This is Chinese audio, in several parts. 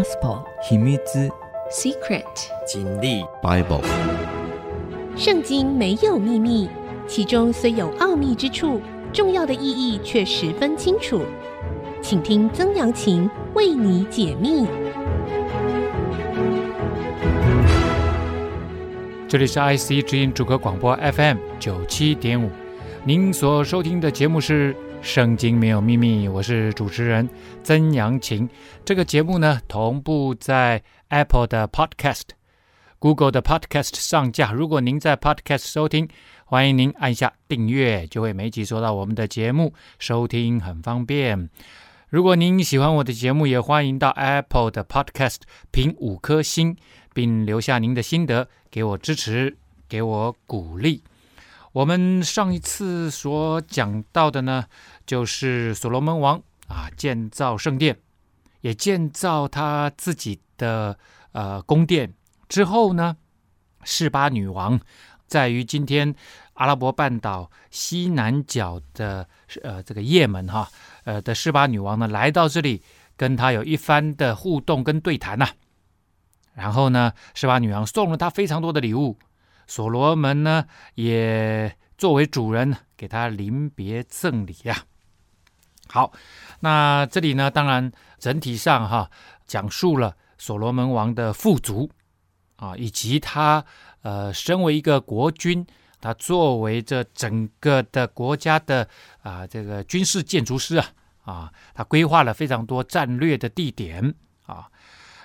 Gospel 秘密之 Secret 经历 Bible 圣经没有秘密，其中虽有奥秘之处，重要的意义却十分清楚。请听曾阳晴为你解密。这里是 IC 之音主歌广播 FM 九七点五，您所收听的节目是。圣经没有秘密，我是主持人曾阳晴。这个节目呢，同步在 Apple 的 Podcast、Google 的 Podcast 上架。如果您在 Podcast 收听，欢迎您按下订阅，就会每集收到我们的节目，收听很方便。如果您喜欢我的节目，也欢迎到 Apple 的 Podcast 评五颗星，并留下您的心得，给我支持，给我鼓励。我们上一次所讲到的呢，就是所罗门王啊，建造圣殿，也建造他自己的呃宫殿之后呢，示巴女王在于今天阿拉伯半岛西南角的呃这个也门哈呃的示巴女王呢，来到这里跟他有一番的互动跟对谈呐、然后呢，示巴女王送了他非常多的礼物。所罗门呢，也作为主人给他临别赠礼呀。好，那这里呢，当然整体上哈，讲述了所罗门王的富足啊，以及他呃，身为一个国君，他作为这整个的国家的啊这个军事建筑师啊啊，他规划了非常多战略的地点。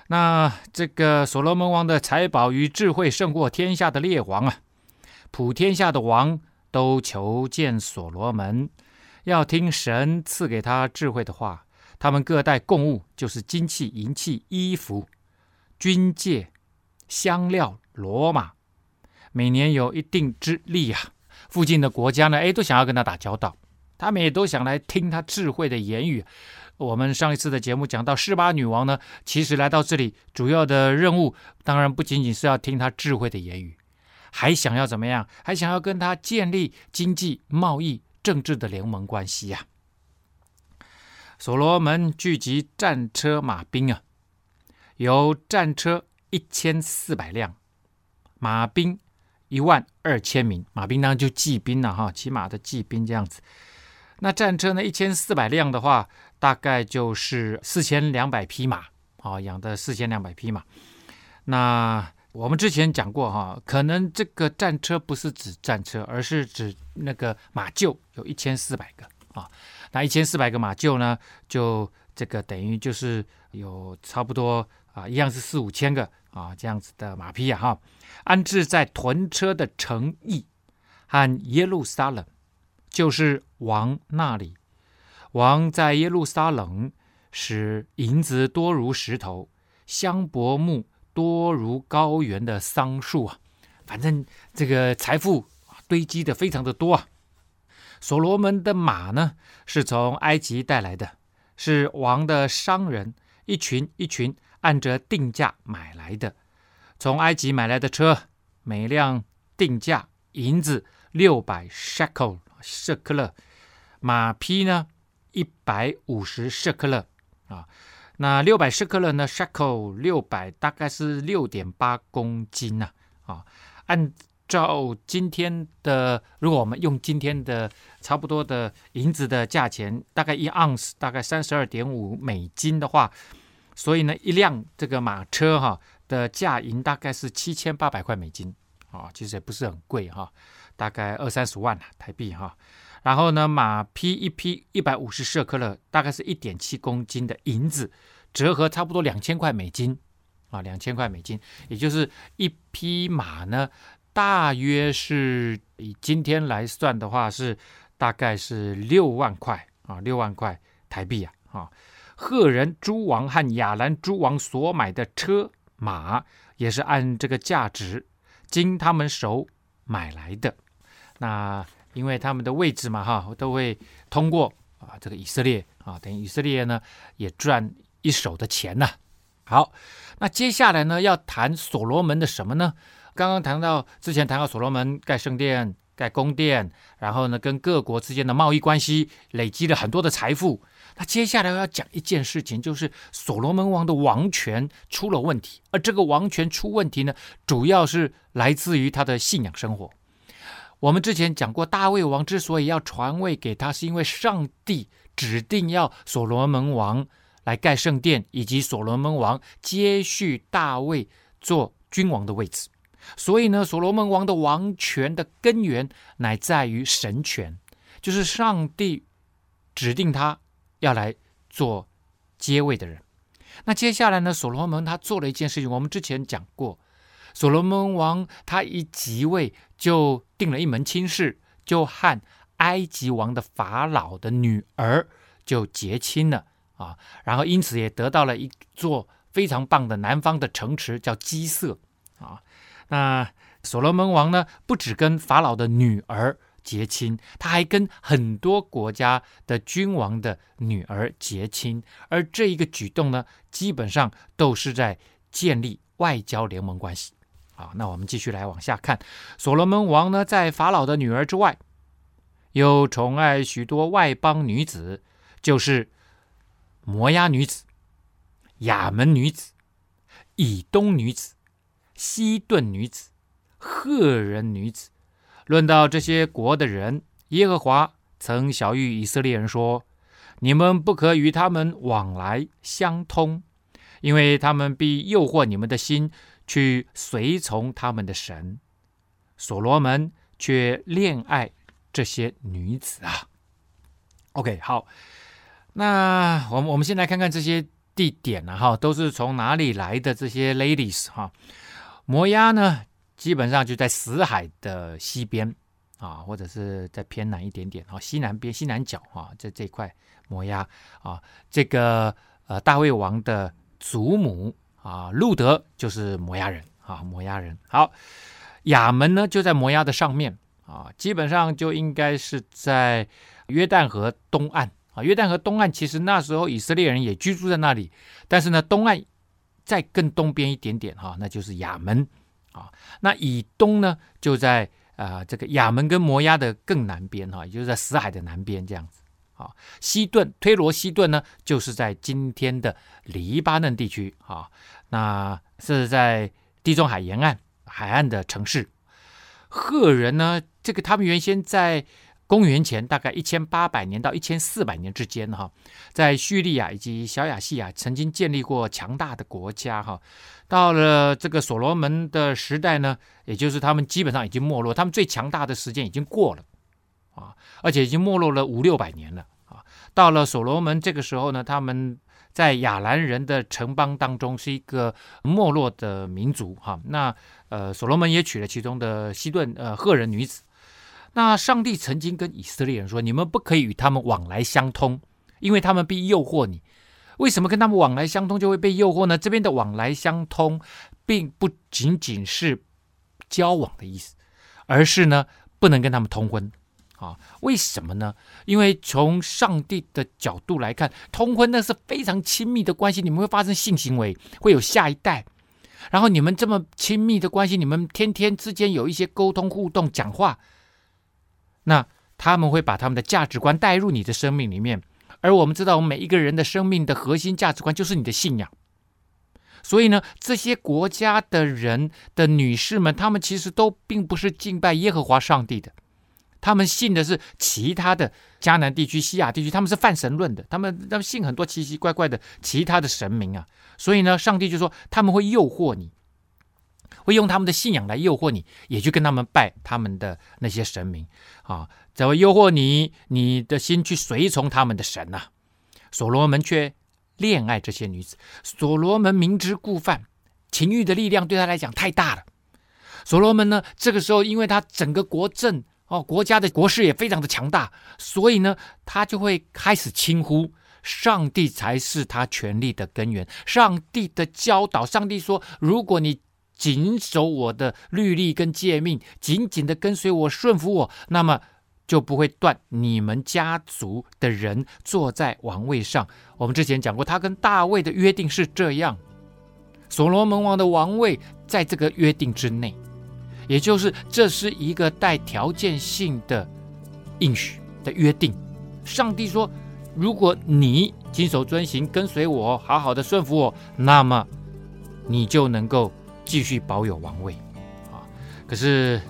那这个所罗门王的财宝与智慧胜过天下的列王啊，普天下的王都求见所罗门，要听神赐给他智慧的话。他们各带贡物，就是金器、银器、衣服、军械、香料、骡马，每年有一定之利啊。附近的国家呢，哎，都想要跟他打交道，他们也都想来听他智慧的言语。我们上一次的节目讲到，示巴女王呢，其实来到这里主要的任务，当然不仅仅是要听她智慧的言语，还想要怎么样？还想要跟她建立经济、贸易、政治的联盟关系呀。所罗门聚集战车马兵啊，有战车一千四百辆，马兵一万二千名，马兵当然就骑兵了哈，骑马的骑兵这样子。那战车呢，一千四百辆的话。大概就是四千两百匹马，啊，养的四千两百匹马。那我们之前讲过哈，可能这个战车不是指战车，而是指那个马厩，有一千四百个啊。那一千四百个马厩呢，就这个等于就是有差不多啊，一样是四五千个啊这样子的马匹啊哈，安置在屯车的城邑和耶路撒冷，就是王那里。王在耶路撒冷使银子多如石头，香柏木多如高原的桑树啊，反正这个财富堆积的非常的多啊。所罗门的马呢，是从埃及带来的，是王的商人一群一群按着定价买来的。从埃及买来的车，每辆定价银子六百 shekel 舍克勒，马匹呢，一百五十舍克勒啊，那六百舍克勒呢？shekel 六百大概是六点八公斤呐啊。按照今天的，如果我们用今天的差不多的银子的价钱，大概一盎司大概三十二点五美金的话，所以呢，一辆这个马车哈的价银大概是七千八百块美金啊，其实也不是很贵哈，大概二三十万台币哈。然后呢，马匹一匹一百五十舍克勒，大概是一点七公斤的银子，折合差不多两千块美金，啊，两千块美金，也就是一匹马呢，大约是以今天来算的话，是大概是六万块啊，六万块台币啊，啊，赫人诸王和亚兰诸王所买的车马，也是按这个价值经他们手买来的，那。因为他们的位置嘛，哈，都会通过啊，这个以色列啊，等于以色列呢也赚一手的钱呐。好，那接下来呢要谈所罗门的什么呢？刚刚谈到之前谈到所罗门盖圣殿盖宫殿，然后呢，跟各国之间的贸易关系累积了很多的财富。那接下来要讲一件事情，就是所罗门王的王权出了问题。而这个王权出问题呢，主要是来自于他的信仰生活。我们之前讲过，大卫王之所以要传位给他，是因为上帝指定要所罗门王来盖圣殿，以及所罗门王接续大卫做君王的位置。所以呢，所罗门王的王权的根源乃在于神权，就是上帝指定他。要来做接位的人，那接下来呢？所罗门他做了一件事情，我们之前讲过，所罗门王他一即位就定了一门亲事，就和埃及王的法老的女儿就结亲了啊，然后因此也得到了一座非常棒的南方的城池，叫基色啊。那所罗门王呢，不只跟法老的女儿。结亲，他还跟很多国家的君王的女儿结亲，而这一个举动呢，基本上都是在建立外交联盟关系。好，那我们继续来往下看，所罗门王呢，在法老的女儿之外，又宠爱许多外邦女子，就是摩押女子、亚门女子、以东女子、西顿女子、赫人女子。论到这些国的人，耶和华曾晓谕以色列人说：“你们不可与他们往来相通，因为他们必诱惑你们的心，去随从他们的神。”所罗门却恋爱这些女子啊。OK，好，那我们我们先来看看这些地点啊，哈，都是从哪里来的这些 ladies 哈？摩押呢？基本上就在死海的西边啊，或者是在偏南一点点啊，西南边、西南角啊，在这块摩押啊，这个呃大卫王的祖母啊，路德就是摩押人啊，摩押人。好，亚门呢就在摩押的上面啊，基本上就应该是在约旦河东岸啊，约旦河东岸其实那时候以色列人也居住在那里，但是呢，东岸再更东边一点点哈，那就是亚门。啊，那以东呢，就在啊、这个亚门跟摩押的更南边哈，也就是在死海的南边这样子。啊，西顿推罗西顿呢，就是在今天的黎巴嫩地区啊，那是在地中海沿岸海岸的城市。赫人呢，这个他们原先在。公元前大概一千八百年到一千四百年之间，哈，在叙利亚以及小亚细亚曾经建立过强大的国家，哈。到了这个所罗门的时代呢，也就是他们基本上已经没落，他们最强大的时间已经过了，啊，而且已经没落了五六百年了，到了所罗门这个时候呢，他们在亚兰人的城邦当中是一个没落的民族，哈。那呃，所罗门也娶了其中的西顿呃赫人女子。那上帝曾经跟以色列人说：“你们不可以与他们往来相通，因为他们必诱惑你。为什么跟他们往来相通就会被诱惑呢？这边的往来相通，并不仅仅是交往的意思，而是呢，不能跟他们通婚啊？为什么呢？因为从上帝的角度来看，通婚那是非常亲密的关系，你们会发生性行为，会有下一代，然后你们这么亲密的关系，你们天天之间有一些沟通互动、讲话。”那他们会把他们的价值观带入你的生命里面，而我们知道，我们每一个人的生命的核心价值观就是你的信仰。所以呢，这些国家的人的女士们，她们其实都并不是敬拜耶和华上帝的，他们信的是其他的迦南地区、西亚地区，他们是泛神论的，他们他们信很多奇奇怪怪的其他的神明啊。所以呢，上帝就说他们会诱惑你。会用他们的信仰来诱惑你，也去跟他们拜他们的那些神明啊，怎么诱惑你，你的心去随从他们的神呐、啊。所罗门却恋爱这些女子，所罗门明知故犯，情欲的力量对他来讲太大了。所罗门呢，这个时候因为他整个国政哦，国家的国势也非常的强大，所以呢，他就会开始轻忽上帝才是他权力的根源。上帝的教导，上帝说，如果你谨守我的律例跟诫命，紧紧的跟随我，顺服我，那么就不会断你们家族的人坐在王位上。我们之前讲过，他跟大卫的约定是这样，所罗门王的王位在这个约定之内，也就是这是一个带条件性的应许的约定。上帝说，如果你谨守遵行，跟随我，好好的顺服我，那么你就能够继续保有王位。啊，可是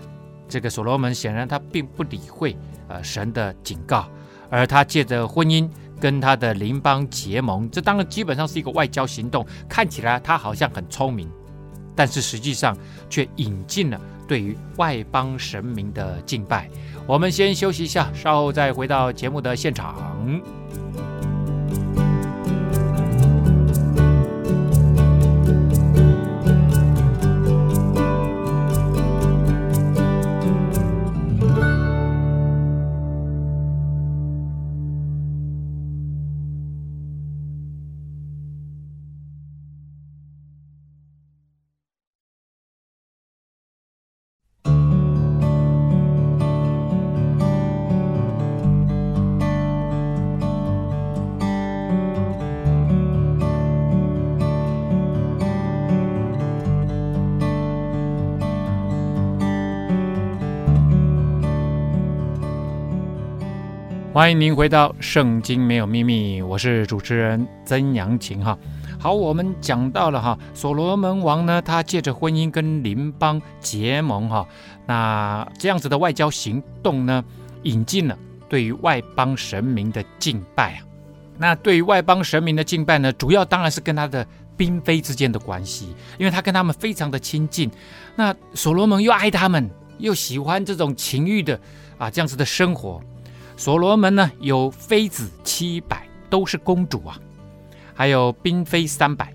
这个所罗门显然他并不理会呃神的警告，而他借着婚姻跟他的邻邦结盟，这当然基本上是一个外交行动，看起来他好像很聪明。但是实际上却引进了对于外邦神明的敬拜。我们先休息一下，稍后再回到节目的现场。欢迎您回到《圣经没有秘密》，我是主持人曾阳晴哈。好，我们讲到了哈，所罗门王呢，他借着婚姻跟邻邦结盟哈，那这样子的外交行动呢，引进了对于外邦神明的敬拜啊。那对于外邦神明的敬拜呢，主要当然是跟他的嫔妃之间的关系，因为他跟他们非常的亲近。那所罗门又爱他们，又喜欢这种情欲的啊这样子的生活。所罗门呢，有妃子七百，都是公主啊，还有嫔妃三百，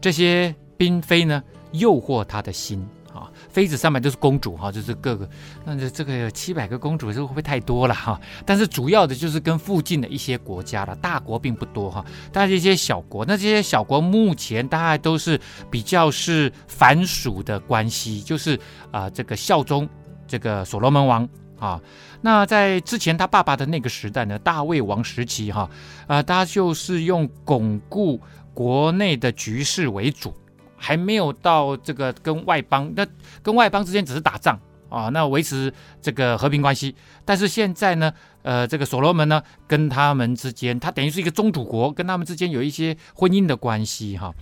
这些嫔妃呢，诱惑他的心啊。妃子三百都是公主哈，就是各个，那这这个七百个公主，这会不会太多了哈？但是主要的就是跟附近的一些国家了，大国并不多哈，但是一些小国，那这些小国目前大概都是比较是藩属的关系，就是啊、这个效忠这个所罗门王。啊，那在之前他爸爸的那个时代呢，大卫王时期哈，啊、他就是用巩固国内的局势为主，还没有到这个跟外邦，那跟外邦之间只是打仗啊，那维持这个和平关系。但是现在呢，呃，这个所罗门呢，跟他们之间，他等于是一个宗主国，跟他们之间有一些婚姻的关系哈。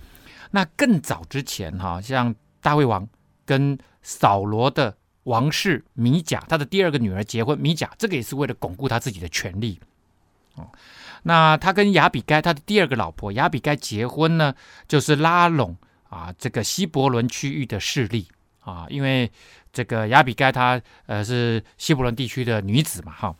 那更早之前哈，像大卫王跟扫罗的。王室米甲，他的第二个女儿结婚，米甲这个也是为了巩固他自己的权力。哦，那他跟亚比该，他的第二个老婆亚比该结婚呢，就是拉拢啊这个希伯伦区域的势力啊，因为这个亚比该她呃是希伯伦地区的女子嘛，哈、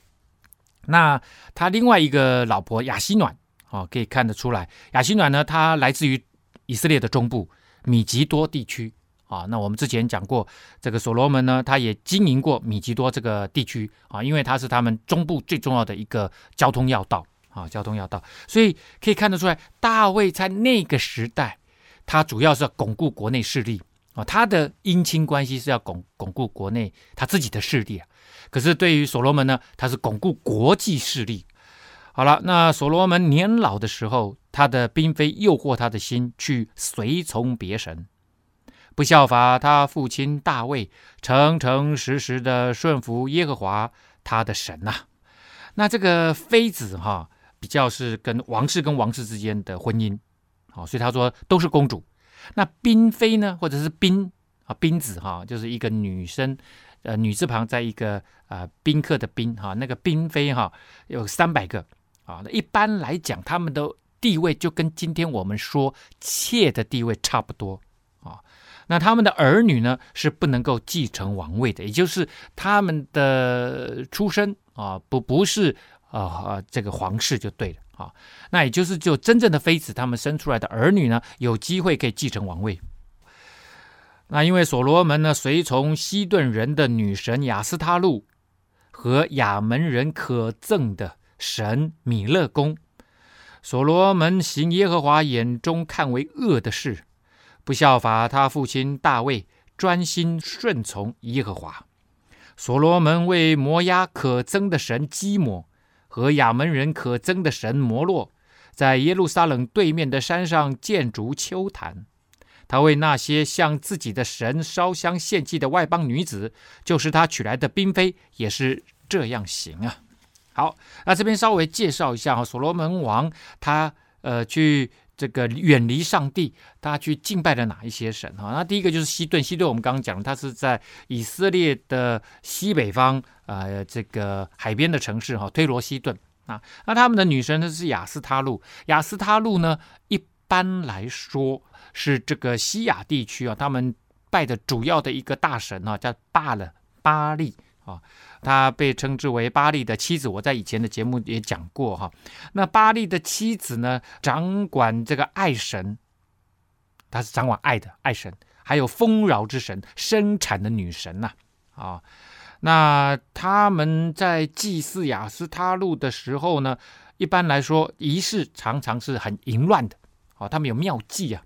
那他另外一个老婆亚西暖啊，可以看得出来，亚西暖呢，她来自于以色列的中部米吉多地区。啊，那我们之前讲过，这个所罗门呢，他也经营过米吉多这个地区啊，因为它是他们中部最重要的一个交通要道啊，交通要道，所以可以看得出来，大卫在那个时代，他主要是要巩固国内势力啊，他的姻亲关系是要巩巩固国内他自己的势力啊。可是对于所罗门呢，他是巩固国际势力。好了，那所罗门年老的时候，他的嫔妃诱惑他的心去随从别神。不效法他父亲大卫，诚诚实实的顺服耶和华他的神呐、那这个妃子哈，比较是跟王室跟王室之间的婚姻，好，所以他说都是公主。那嫔妃呢，或者是嫔啊嫔子哈，就是一个女生，呃女字旁在一个啊、呃、宾客的宾哈，那个嫔妃哈有三百个啊。那一般来讲，他们的地位就跟今天我们说妾的地位差不多。那他们的儿女呢，是不能够继承王位的，也就是他们的出身啊，不不是啊这个皇室就对了啊。那也就是就真正的妃子，他们生出来的儿女呢，有机会可以继承王位。那因为所罗门呢，随从西顿人的女神雅斯他路和亚门人可憎的神米勒公，所罗门行耶和华眼中看为恶的事。不效法他父亲大卫，专心顺从耶和华。所罗门为摩押可憎的神基抹和亚门人可憎的神摩洛，在耶路撒冷对面的山上建筑丘坛。他为那些向自己的神烧香献祭的外邦女子，就是他娶来的嫔妃，也是这样行啊。好，那这边稍微介绍一下哈，所罗门王他呃去这个远离上帝，他去敬拜了哪一些神哈？那第一个就是西顿，西顿我们刚刚讲，他是在以色列的西北方，呃，这个海边的城市哈，推罗西顿啊。那他们的女神呢是亚斯他录，亚斯他路呢一般来说是这个西亚地区啊，他们拜的主要的一个大神啊，叫巴勒巴利啊。他被称之为巴力的妻子，我在以前的节目也讲过哈。那巴力的妻子呢，掌管这个爱神，她是掌管爱的爱神，还有丰饶之神、生产的女神呐啊，那他们在祭祀亚斯他路的时候呢，一般来说仪式常常是很淫乱的啊。他们有妙计啊，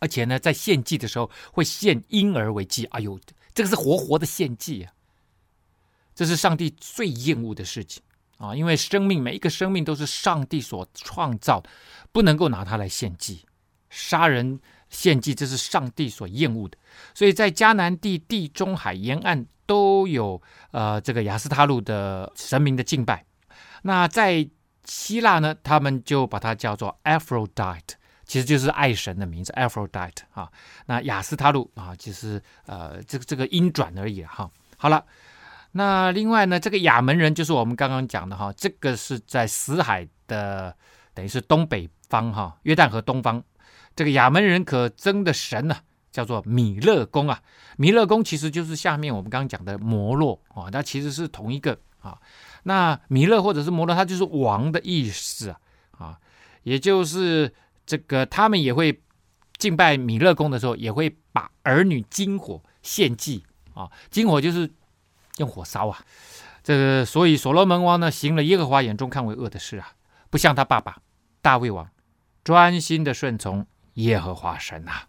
而且呢，在献祭的时候会献婴儿为祭。哎呦，这个是活活的献祭啊！这是上帝最厌恶的事情啊！因为生命，每一个生命都是上帝所创造，不能够拿它来献祭。杀人献祭，这是上帝所厌恶的。所以在迦南地、地中海沿岸都有呃这个亚斯他路的神明的敬拜。那在希腊呢，他们就把它叫做 Aphrodite，其实就是爱神的名字 Aphrodite 啊。那亚斯他路啊，其实呃这个这个音转而已哈。好了。那另外呢，这个亚门人就是我们刚刚讲的哈，这个是在死海的，等于是东北方哈，约旦河东方，这个亚门人可憎的神呢，叫做米勒公啊。米勒公其实就是下面我们刚刚讲的摩洛啊，它其实是同一个啊。那米勒或者是摩洛，它就是王的意思啊，也就是这个他们也会敬拜米勒公的时候，也会把儿女金火献祭啊，金火就是。用火烧啊，这个所以所罗门王呢，行了耶和华眼中看为恶的事啊，不像他爸爸大卫王，专心的顺从耶和华神呐、啊。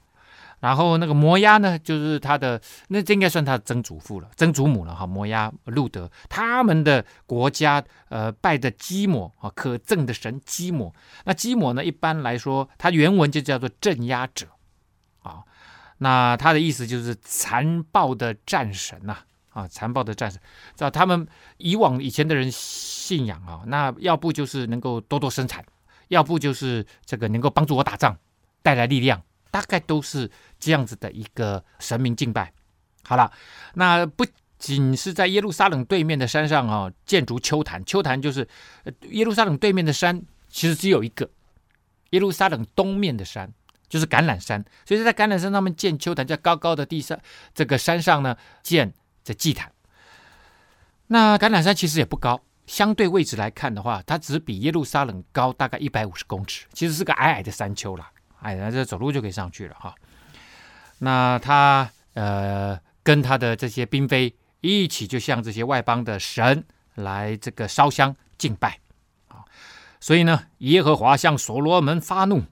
然后那个摩押呢，就是他的，那这应该算他的曾祖父了，曾祖母了哈。摩押路德他们的国家，呃，拜的基摩啊，可憎的神基摩。那基摩呢，一般来说，它原文就叫做镇压者啊。那他的意思就是残暴的战神呐、啊。啊，残暴的战士，知道他们以往以前的人信仰啊，那要不就是能够多多生产，要不就是这个能够帮助我打仗，带来力量，大概都是这样子的一个神明敬拜。好了，那不仅是在耶路撒冷对面的山上啊，建筑丘坛，丘坛就是耶路撒冷对面的山，其实只有一个，耶路撒冷东面的山就是橄榄山，所以在橄榄山上面建丘坛，在高高的地上这个山上呢建。在祭坛，那橄榄山其实也不高，相对位置来看的话，它只比耶路撒冷高大概一百五十公尺，其实是个矮矮的山丘了，哎，那这走路就可以上去了哈。那他呃跟他的这些嫔妃一起，就向这些外邦的神来这个烧香敬拜啊。所以呢，耶和华向所罗门发怒，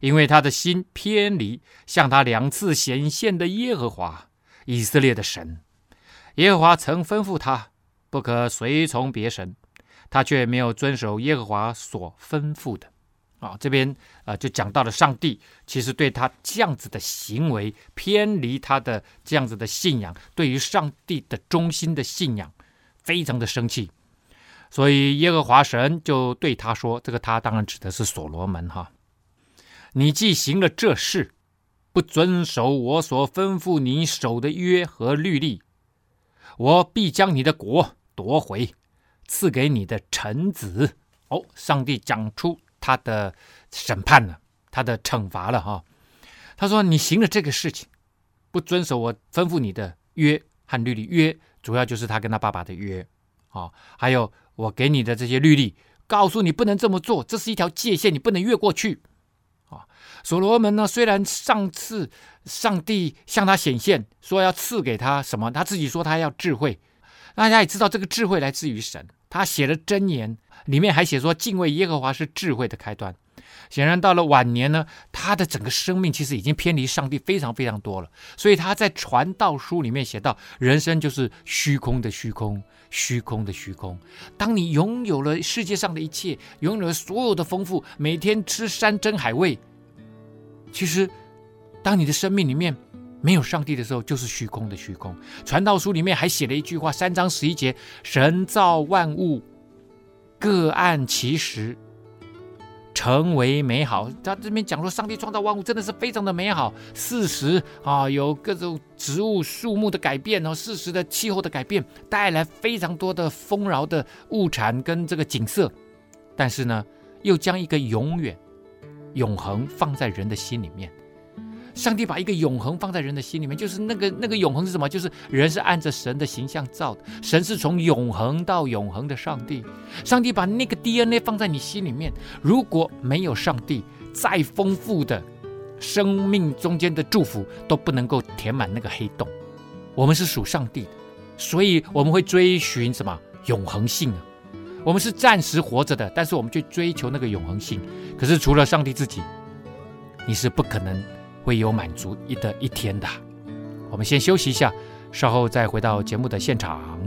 因为他的心偏离向他两次显现的耶和华以色列的神。耶和华曾吩咐他不可随从别神，他却没有遵守耶和华所吩咐的。啊，这边啊就讲到了上帝其实对他这样子的行为偏离他的这样子的信仰，对于上帝的忠心的信仰非常的生气，所以耶和华神就对他说：“这个他当然指的是所罗门哈，你既行了这事，不遵守我所吩咐你守的约和律例。”我必将你的国夺回，赐给你的臣子。哦，上帝讲出他的审判了，他的惩罚了哈。他说：“你行了这个事情，不遵守我吩咐你的约和律例。约主要就是他跟他爸爸的约啊，还有我给你的这些律例，告诉你不能这么做，这是一条界限，你不能越过去。”啊所罗门呢，虽然上次上帝向他显现，说要赐给他什么，他自己说他要智慧。大家也知道，这个智慧来自于神。他写了箴言，里面还写说，敬畏耶和华是智慧的开端。显然到了晚年呢，他的整个生命其实已经偏离上帝非常非常多了。所以他在传道书里面写到，人生就是虚空的虚空，虚空的虚空。当你拥有了世界上的一切，拥有了所有的丰富，每天吃山珍海味。其实，当你的生命里面没有上帝的时候，就是虚空的虚空。传道书里面还写了一句话，三章十一节：神造万物，各按其时。成为美好，他这边讲说，上帝创造万物真的是非常的美好。事实啊，有各种植物、树木的改变哦，事实的气候的改变，带来非常多的丰饶的物产跟这个景色。但是呢，又将一个永远、永恒放在人的心里面。上帝把一个永恒放在人的心里面，就是那个那个永恒是什么？就是人是按着神的形象造的，神是从永恒到永恒的上帝。上帝把那个 DNA 放在你心里面，如果没有上帝，再丰富的生命中间的祝福都不能够填满那个黑洞。我们是属上帝的，所以我们会追寻什么永恒性啊？我们是暂时活着的，但是我们去追求那个永恒性。可是除了上帝自己，你是不可能。会有满足一的一天的。我们先休息一下，稍后再回到节目的现场。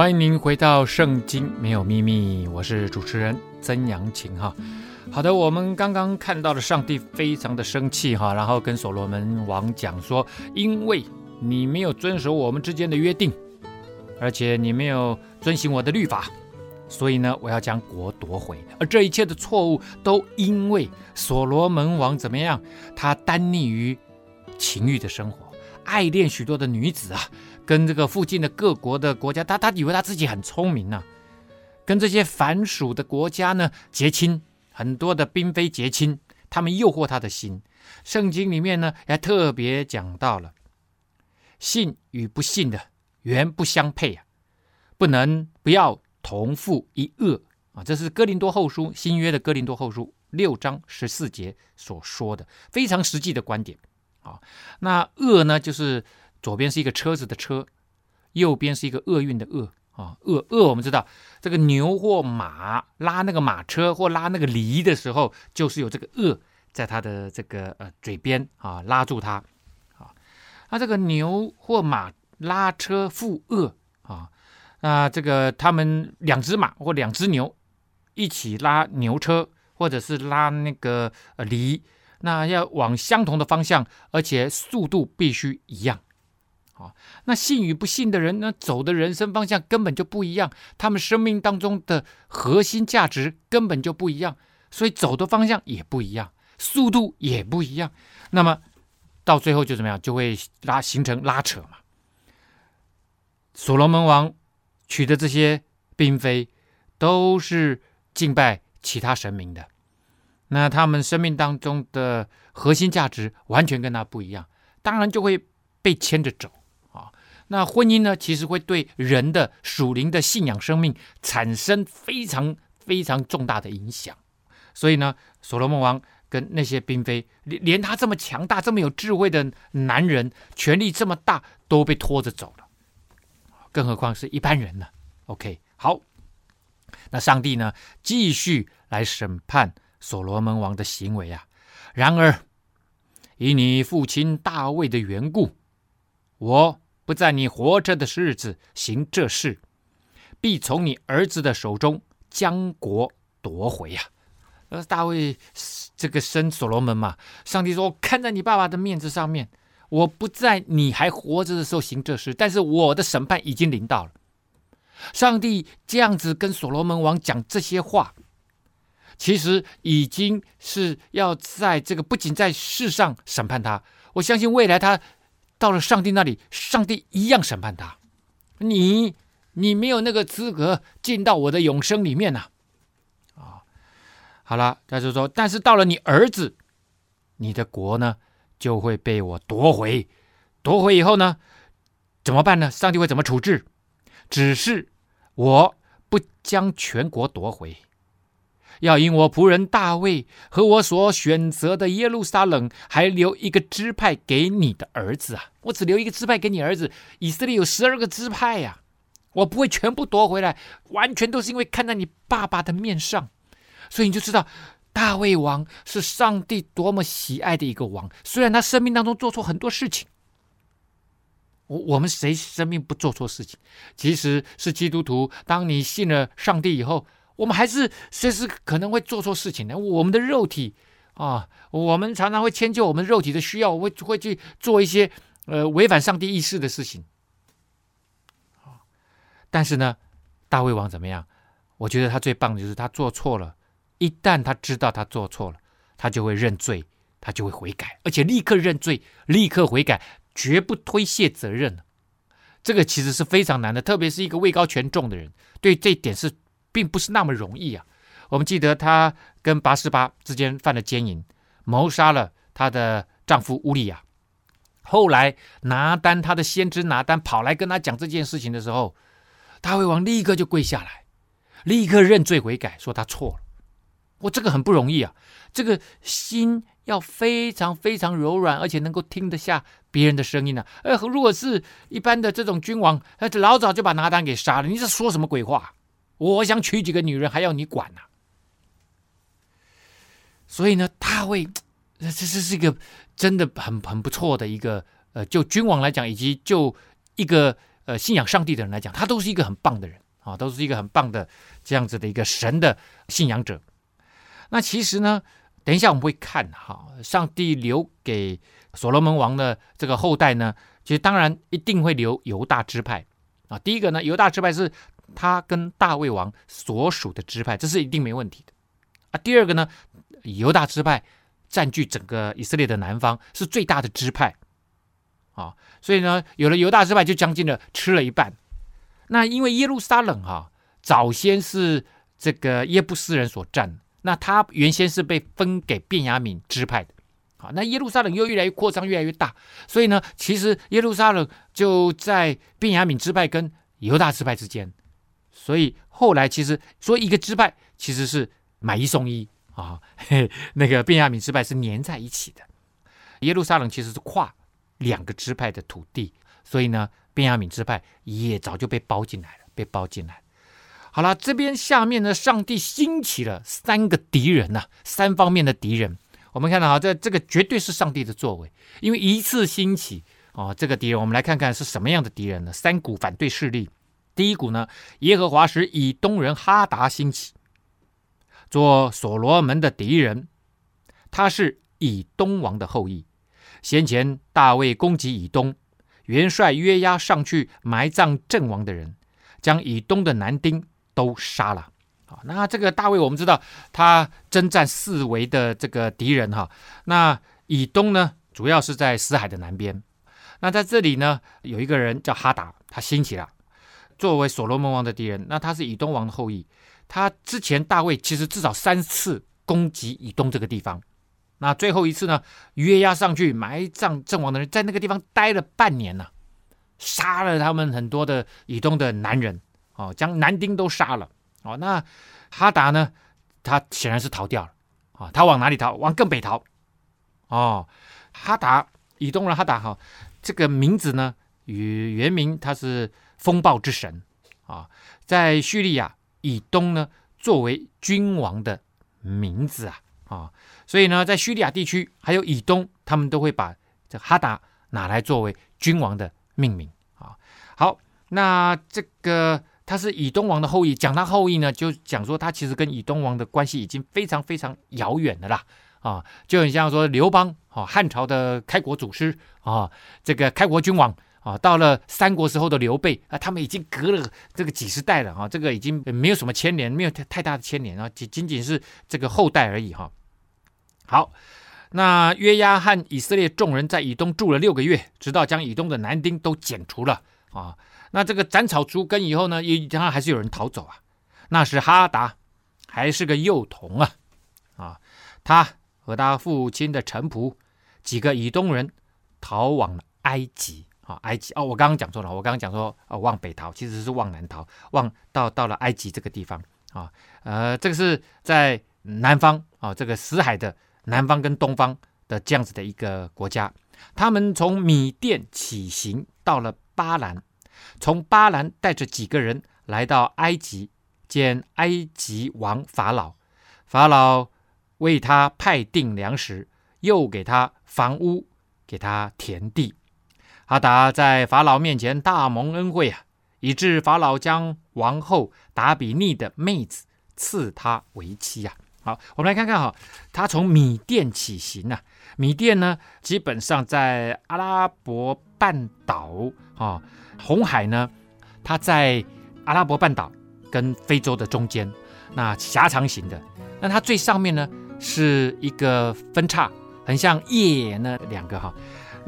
欢迎您回到《圣经没有秘密》，我是主持人曾阳晴哈。好的，我们刚刚看到了上帝非常的生气哈，然后跟所罗门王讲说：“因为你没有遵守我们之间的约定，而且你没有遵行我的律法，所以呢，我要将国夺回。而这一切的错误都因为所罗门王怎么样？他单溺于情欲的生活，爱恋许多的女子啊。”跟这个附近的各国的国家，他他以为他自己很聪明呢、跟这些凡属的国家呢结亲，很多的嫔妃结亲，他们诱惑他的心。圣经里面呢还特别讲到了，信与不信的原不相配啊，不能不要同负一恶啊，这是哥林多后书新约的哥林多后书六章十四节所说的非常实际的观点啊。那恶呢就是。左边是一个车子的车，右边是一个厄运的厄啊，厄厄我们知道，这个牛或马拉那个马车或拉那个犁的时候，就是有这个厄在它的这个呃嘴边啊拉住它啊。那这个牛或马拉车负厄啊，那这个他们两只马或两只牛一起拉牛车，或者是拉那个呃犁，那要往相同的方向，而且速度必须一样。啊，那信与不信的人呢，走的人生方向根本就不一样，他们生命当中的核心价值根本就不一样，所以走的方向也不一样，速度也不一样。那么到最后就怎么样？就会拉形成拉扯嘛。所罗门王娶的这些嫔妃都是敬拜其他神明的，那他们生命当中的核心价值完全跟他不一样，当然就会被牵着走。那婚姻呢，其实会对人的属灵的信仰生命产生非常非常重大的影响。所以呢，所罗门王跟那些嫔妃，连连他这么强大、这么有智慧的男人，权力这么大，都被拖着走了，更何况是一般人呢？OK，好，那上帝呢，继续来审判所罗门王的行为啊。然而，以你父亲大卫的缘故，我。不在你活着的日子行这事，必从你儿子的手中将国夺回呀、啊！呃，大卫这个生所罗门嘛，上帝说：“看在你爸爸的面子上面，我不在你还活着的时候行这事，但是我的审判已经临到了。”上帝这样子跟所罗门王讲这些话，其实已经是要在这个不仅在世上审判他，我相信未来他。到了上帝那里，上帝一样审判他。你，你没有那个资格进到我的永生里面呐！啊，好了，他就说，但是到了你儿子，你的国呢就会被我夺回，夺回以后呢，怎么办呢？上帝会怎么处置？只是我不将全国夺回。要因我仆人大卫和我所选择的耶路撒冷，还留一个支派给你的儿子啊！我只留一个支派给你儿子。以色列有十二个支派呀，我不会全部夺回来，完全都是因为看在你爸爸的面上，所以你就知道大卫王是上帝多么喜爱的一个王。虽然他生命当中做错很多事情，我我们谁生命不做错事情？即使是基督徒，当你信了上帝以后。我们还是随时可能会做错事情的。我们的肉体啊，我们常常会迁就我们肉体的需要，会会去做一些呃违反上帝意识的事情。但是呢，大卫王怎么样？我觉得他最棒的就是他做错了，一旦他知道他做错了，他就会认罪，他就会悔改，而且立刻认罪，立刻悔改，绝不推卸责任。这个其实是非常难的，特别是一个位高权重的人，对这一点是。并不是那么容易啊！我们记得她跟拔示巴之间犯了奸淫，谋杀了她的丈夫乌利亚。后来拿单，他的先知拿单跑来跟他讲这件事情的时候，大卫王立刻就跪下来，立刻认罪悔改，说他错了。我这个很不容易啊！这个心要非常非常柔软，而且能够听得下别人的声音呢、啊。呃，如果是一般的这种君王，呃老早就把拿单给杀了。你这说什么鬼话？我想娶几个女人，还要你管呢、啊？所以呢，大卫，这这是一个真的很很不错的一个呃，就君王来讲，以及就一个呃信仰上帝的人来讲，他都是一个很棒的人啊，都是一个很棒的这样子的一个神的信仰者。那其实呢，等一下我们会看哈，上帝留给所罗门王的这个后代呢，其实当然一定会留犹大支派啊。第一个呢，犹大支派是。他跟大卫王所属的支派，这是一定没问题的啊。第二个呢，犹大支派占据整个以色列的南方，是最大的支派啊。所以呢，有了犹大支派，就将近了吃了一半。那因为耶路撒冷哈、啊，早先是这个耶布斯人所占，那他原先是被分给便雅悯支派的。好，那耶路撒冷又越来越扩张，越来越大，所以呢，其实耶路撒冷就在便雅悯支派跟犹大支派之间。所以后来其实说一个支派其实是买一送一啊，嘿，那个便雅悯支派是粘在一起的。耶路撒冷其实是跨两个支派的土地，所以呢，便雅悯支派也早就被包进来了，被包进来。好了，这边下面呢，上帝兴起了三个敌人呐、三方面的敌人。我们看到啊，这这个绝对是上帝的作为，因为一次兴起哦，这个敌人，我们来看看是什么样的敌人呢？三股反对势力。第一股呢，耶和华使以东人哈达兴起，做所罗门的敌人。他是以东王的后裔。先前大卫攻击以东，元帅约押上去埋葬阵亡的人，将以东的男丁都杀了。好，那这个大卫我们知道，他征战四围的这个敌人哈。那以东呢，主要是在死海的南边。那在这里呢，有一个人叫哈达，他兴起了。作为所罗门王的敌人，那他是以东王的后裔。他之前大卫其实至少三次攻击以东这个地方。那最后一次呢，约押上去埋葬阵亡的人，在那个地方待了半年呢、杀了他们很多的以东的男人，哦，将男丁都杀了。哦，那哈达呢，他显然是逃掉了。啊、他往哪里逃？往更北逃。哦，哈达，以东人哈达哈，这个名字呢，与原名他是。风暴之神啊，在叙利亚以东呢，作为君王的名字啊啊，所以呢，在叙利亚地区还有以东，他们都会把这哈达拿来作为君王的命名啊。好，那这个他是以东王的后裔，讲他后裔呢，就讲说他其实跟以东王的关系已经非常非常遥远的啦啊，就很像说刘邦啊，汉朝的开国祖师啊，这个开国君王。啊，到了三国时候的刘备啊，他们已经隔了这个几十代了啊，这个已经没有什么牵连，没有太太大的牵连啊，仅仅仅是这个后代而已哈。好，那约押和以色列众人在以东住了六个月，直到将以东的男丁都剪除了啊。那这个斩草除根以后呢，也当然还是有人逃走啊。那时哈达还是个幼童啊，啊，他和他父亲的臣仆几个以东人逃往了埃及啊，埃及哦，我刚刚讲错了，我刚刚讲说呃往北逃，其实是往南逃，往到到了埃及这个地方啊，呃，这个是在南方啊，这个死海的南方跟东方的这样子的一个国家，他们从米甸起行到了巴兰，从巴兰带着几个人来到埃及。见埃及王法老，法老为他派定粮食，又给他房屋，给他田地。阿达在法老面前大蒙恩惠啊，以致法老将王后达比尼的妹子赐他为妻啊。好，我们来看看哈，他从米甸起行啊，米甸呢，基本上在阿拉伯半岛啊，红海呢，它在阿拉伯半岛。跟非洲的中间，那狭长型的，那它最上面呢是一个分叉，很像叶那两个哈。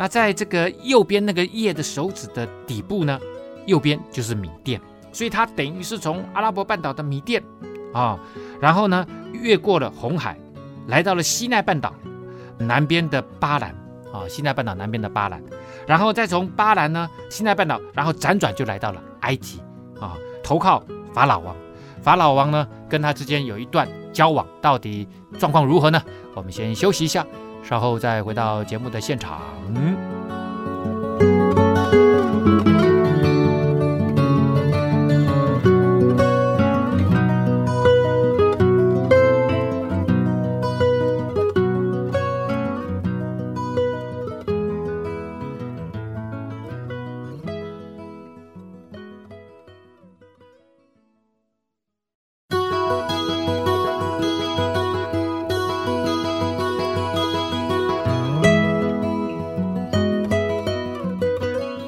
那在这个右边那个叶的手指的底部呢，右边就是米甸，所以它等于是从阿拉伯半岛的米甸啊，然后呢越过了红海，来到了西奈半岛南边的巴兰。啊，西奈半岛南边的巴兰，然后再从巴兰呢西奈半岛，然后辗转就来到了埃及啊，投靠。法老王，法老王呢，跟他之间有一段交往，到底状况如何呢？我们先休息一下，稍后再回到节目的现场。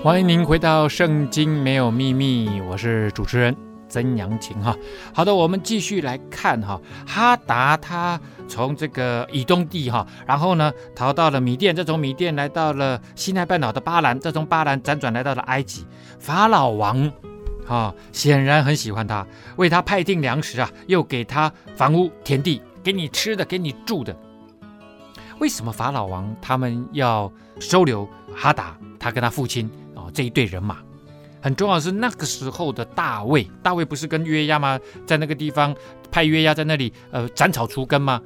欢迎您回到《圣经没有秘密》，我是主持人曾阳晴哈。好的，我们继续来看哈。哈达他从这个以东地哈，然后呢逃到了米甸，再从米甸来到了西奈半岛的巴兰，再从巴兰辗转来到了埃及。法老王哈显然很喜欢他，为他派定粮食啊，又给他房屋田地，给你吃的，给你住的。为什么法老王他们要收留哈达？他跟他父亲？这一队人马很重要的是那个时候的大卫，大卫不是跟约押吗？在那个地方派约押在那里呃斩草除根吗？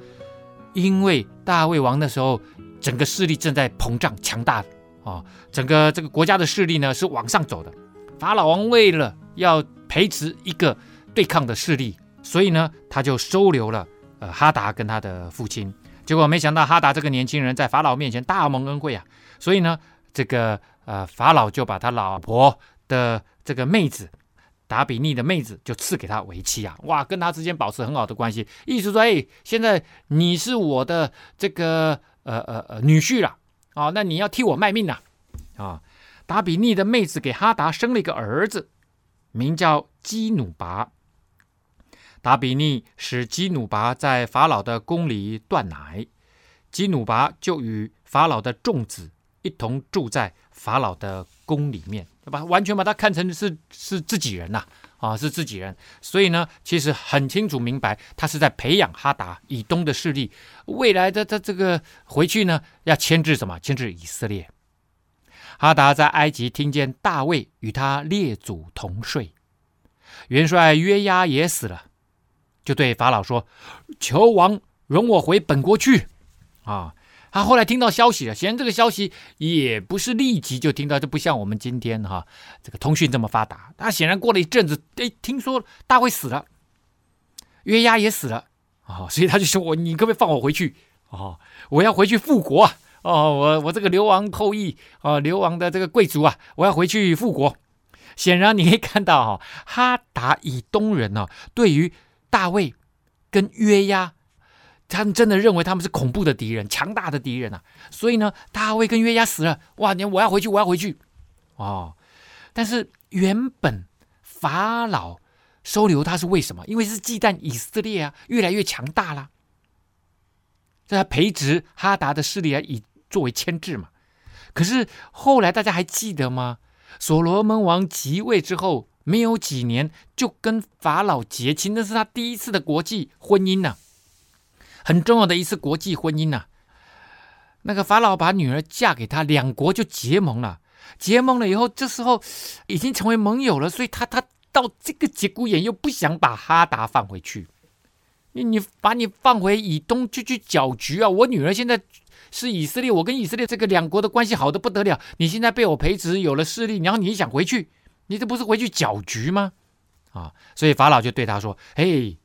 因为大卫王那时候整个势力正在膨胀强大啊、整个这个国家的势力呢是往上走的。法老王为了要培植一个对抗的势力，所以呢他就收留了呃哈达跟他的父亲。结果没想到哈达这个年轻人在法老面前大蒙恩惠啊，所以呢这个。呃，法老就把他老婆的这个妹子达比尼的妹子就赐给他为妻啊！哇，跟他之间保持很好的关系，意思说，哎，现在你是我的这个呃呃呃女婿了啊，那你要替我卖命呐啊，达比尼的妹子给哈达生了一个儿子，名叫基努拔。达比尼使基努拔在法老的宫里断奶，基努拔就与法老的众子一同住在。法老的宫里面，对吧？完全把他看成是是自己人呐，啊，是自己人。所以呢，其实很清楚明白，他是在培养哈达以东的势力，未来的他这个回去呢，要牵制什么？牵制以色列。哈达在埃及听见大卫与他列祖同睡，元帅约押也死了，就对法老说：“求王容我回本国去。”啊。他后来听到消息了，显然这个消息也不是立即就听到，就不像我们今天哈这个通讯这么发达。他显然过了一阵子，哎，听说大卫死了，约押也死了啊，所以他就说：“我你可不可以放我回去啊？我要回去复国啊！哦，我我这个流亡后裔啊，流亡的这个贵族啊，我要回去复国。”显然你可以看到哈，哈达以东人呢，对于大卫跟约押。他们真的认为他们是恐怖的敌人，强大的敌人啊！所以呢，大卫跟约押死了，哇！你我要回去，我要回去，哦！但是原本法老收留他是为什么？因为是忌惮以色列啊，越来越强大了，在他培植哈达的势力啊以作为牵制嘛。可是后来大家还记得吗？所罗门王即位之后没有几年，就跟法老结亲，那是他第一次的国际婚姻呢、很重要的一次国际婚姻呐、那个法老把女儿嫁给他，两国就结盟了。结盟了以后，这时候已经成为盟友了，所以他他到这个节骨眼又不想把哈达放回去。你你把你放回以东就去搅局啊！我女儿现在是以色列，我跟以色列这个两国的关系好的不得了。你现在被我培植有了势力，然后你想回去，你这不是回去搅局吗？啊！所以法老就对他说：“嘿，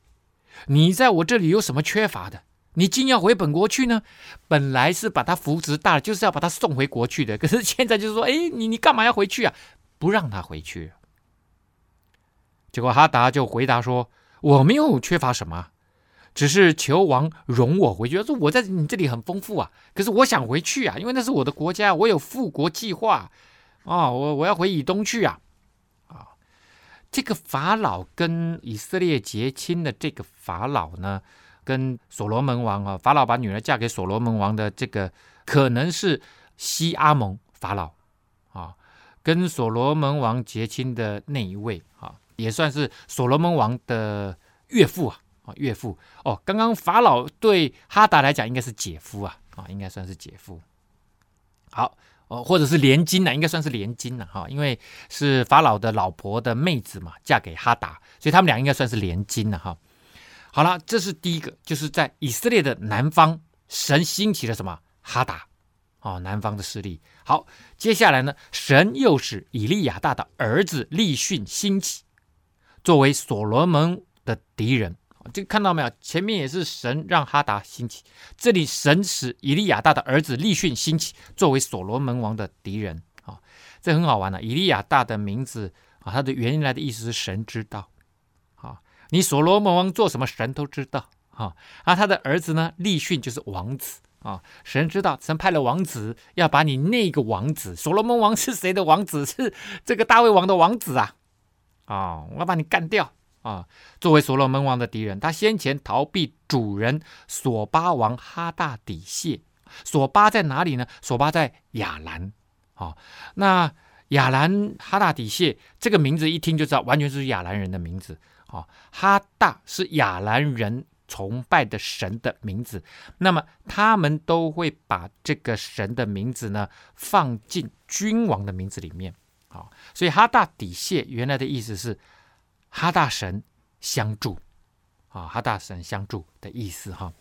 你在我这里有什么缺乏的？你竟要回本国去呢？本来是把他扶植大，就是要把他送回国去的。可是现在就是说，哎，你你干嘛要回去啊？不让他回去。结果哈达就回答说：我没有缺乏什么。”只是求王容我回去。他说：“我在你这里很丰富啊，可是我想回去啊，因为那是我的国家，我有复国计划啊，我我要回以东去啊，啊，这个法老跟以色列结亲的这个法老呢，跟所罗门王啊，法老把女儿嫁给所罗门王的这个，可能是西阿蒙法老啊，跟所罗门王结亲的那一位啊，也算是所罗门王的岳父啊。”啊，岳父哦，刚刚法老对哈达来讲应该是姐夫啊，啊，应该算是姐夫。好哦，或者是连襟呢，应该算是连襟了哈，因为是法老的老婆的妹子嘛，嫁给哈达，所以他们俩应该算是连襟了哈。好了，这是第一个，就是在以色列的南方，神兴起了什么哈达哦，南方的势力。好，接下来呢，神又使以利亚大的儿子利逊兴起，作为所罗门的敌人。这个看到没有？前面也是神让哈达兴起，这里神使以利亚大的儿子利逊兴起，作为所罗门王的敌人啊，这很好玩的。以利亚大的名字啊，他的原来的意思是神知道，你所罗门王做什么，神都知道啊。而他的儿子呢，利汛就是王子啊，神知道，神派了王子要把你那个王子，所罗门王是谁的王子？是这个大卫王的王子啊啊，我要把你干掉。啊，作为所罗门王的敌人，他先前逃避主人索巴王哈大底谢。索巴在哪里呢？索巴在亚兰。啊，那亚兰哈大底谢这个名字一听就知道，完全是亚兰人的名字。啊，哈大是亚兰人崇拜的神的名字。那么他们都会把这个神的名字呢放进君王的名字里面。啊，所以哈大底谢原来的意思是。哈大神相助，啊，哈大神相助的意思哈。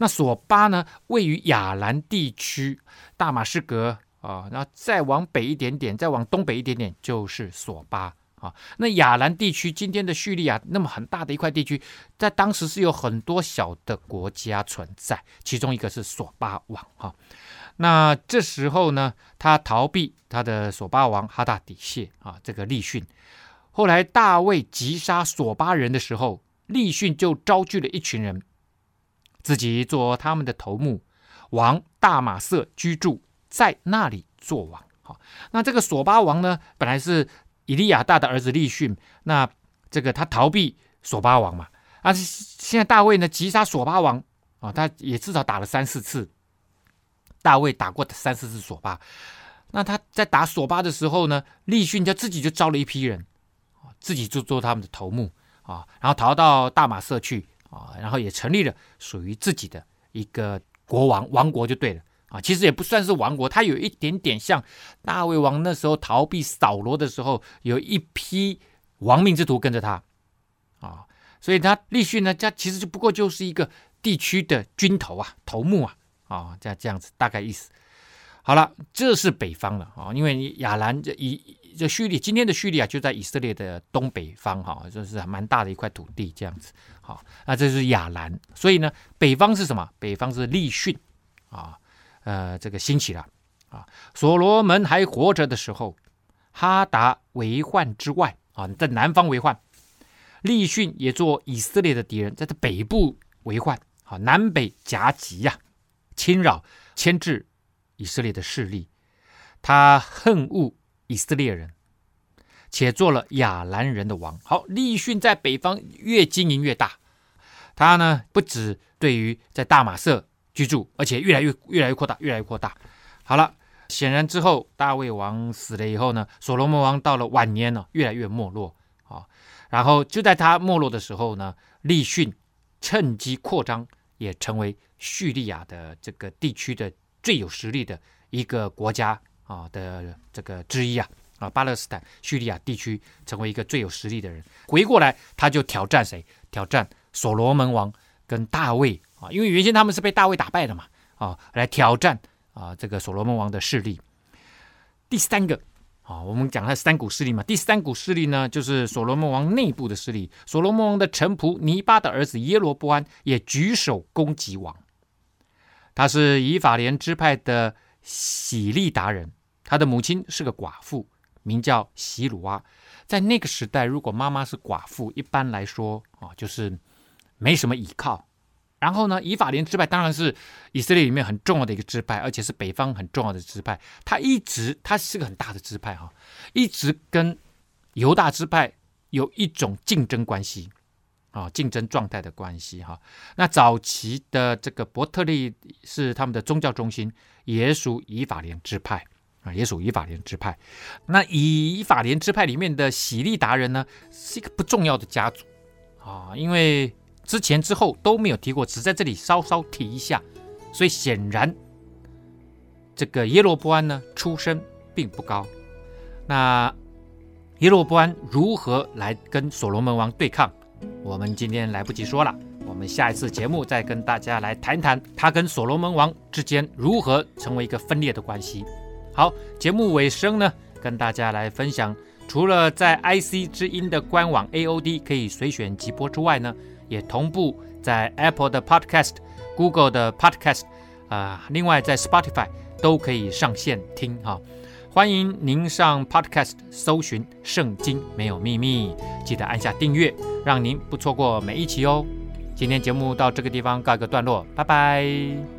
那索巴呢，位于亚兰地区，大马士革啊，然后再往北一点点，再往东北一点点就是索巴啊。那亚兰地区，今天的叙利亚那么很大的一块地区，在当时是有很多小的国家存在，其中一个是索巴王哈。那这时候呢，他逃避他的索巴王哈大底谢啊，这个利逊。后来大卫击杀索巴人的时候，利逊就招聚了一群人，自己做他们的头目，王大马色居住，在那里做王。好，那这个索巴王呢，本来是以利亚大的儿子利逊，那这个他逃避索巴王嘛，啊，现在大卫呢击杀索巴王啊，他也至少打了三四次，大卫打过三四次索巴，那他在打索巴的时候呢，利逊就自己就招了一批人。自己就做他们的头目啊，然后逃到大马色去啊，然后也成立了属于自己的一个国王王国就对了。其实也不算是王国，他有一点点像大卫王那时候逃避扫罗的时候，有一批亡命之徒跟着他啊，所以他利汛呢，他其实就不过就是一个地区的军头啊，头目啊啊，这样这样子大概意思。好了，这是北方了啊，因为亚兰这一。这叙利今天的叙利亚就在以色列的东北方，哈，就是蛮大的一块土地，这样子，好，那这是亚兰，所以呢，北方是什么？北方是利逊，啊，呃，这个兴起了，啊，所罗门还活着的时候，哈达为患之外，啊，在南方为患，利逊也做以色列的敌人，在这北部为患，啊，南北夹击呀，侵扰牵制以色列的势力，他恨恶。以色列人，且做了亚兰人的王。好，利逊在北方越经营越大。他呢，不止对于在大马色居住，而且越来越越来越扩大，越来越扩大。好了，显然之后大卫王死了以后呢，所罗门王到了晚年呢，越来越没落啊。然后就在他没落的时候呢，利逊趁机扩张也成为叙利亚的这个地区的最有实力的一个国家啊的这个之一啊啊，巴勒斯坦叙利亚地区成为一个最有实力的人。回过来，他就挑战谁？挑战所罗门王跟大卫啊，因为原先他们是被大卫打败的嘛啊，来挑战啊这个所罗门王的势力。第三个。啊，我们讲了三股势力嘛。第三股势力呢，就是所罗门王内部的势力。所罗门王的臣仆尼巴的儿子耶罗波安也举手攻击王。他是以法莲支派的洗利达人，他的母亲是个寡妇，名叫洗鲁阿。在那个时代，如果妈妈是寡妇，一般来说啊，就是没什么依靠。然后呢，以法莲支派当然是以色列里面很重要的一个支派，而且是北方很重要的支派。他一直，他是个很大的支派哈，一直跟犹大支派有一种竞争关系啊，竞争状态的关系哈。那早期的这个伯特利是他们的宗教中心，也属以法莲支派啊，也属以法莲支派。那以法莲支派里面的洗利达人呢，是一个不重要的家族啊，因为。之前之后都没有提过，只在这里稍稍提一下，所以显然这个耶罗波安呢出身并不高。那耶罗波安如何来跟所罗门王对抗？我们今天来不及说了，我们下一次节目再跟大家来谈谈他跟所罗门王之间如何成为一个分裂的关系。好，节目尾声呢，跟大家来分享，除了在 IC 之音的官网 AOD 可以随选即播之外呢。也同步在 Apple 的 Podcast、Google 的 Podcast 啊、另外在 Spotify 都可以上线听哈。欢迎您上 Podcast 搜寻《圣经没有秘密》，记得按下订阅，让您不错过每一期哦。今天节目到这个地方告一个段落，拜拜。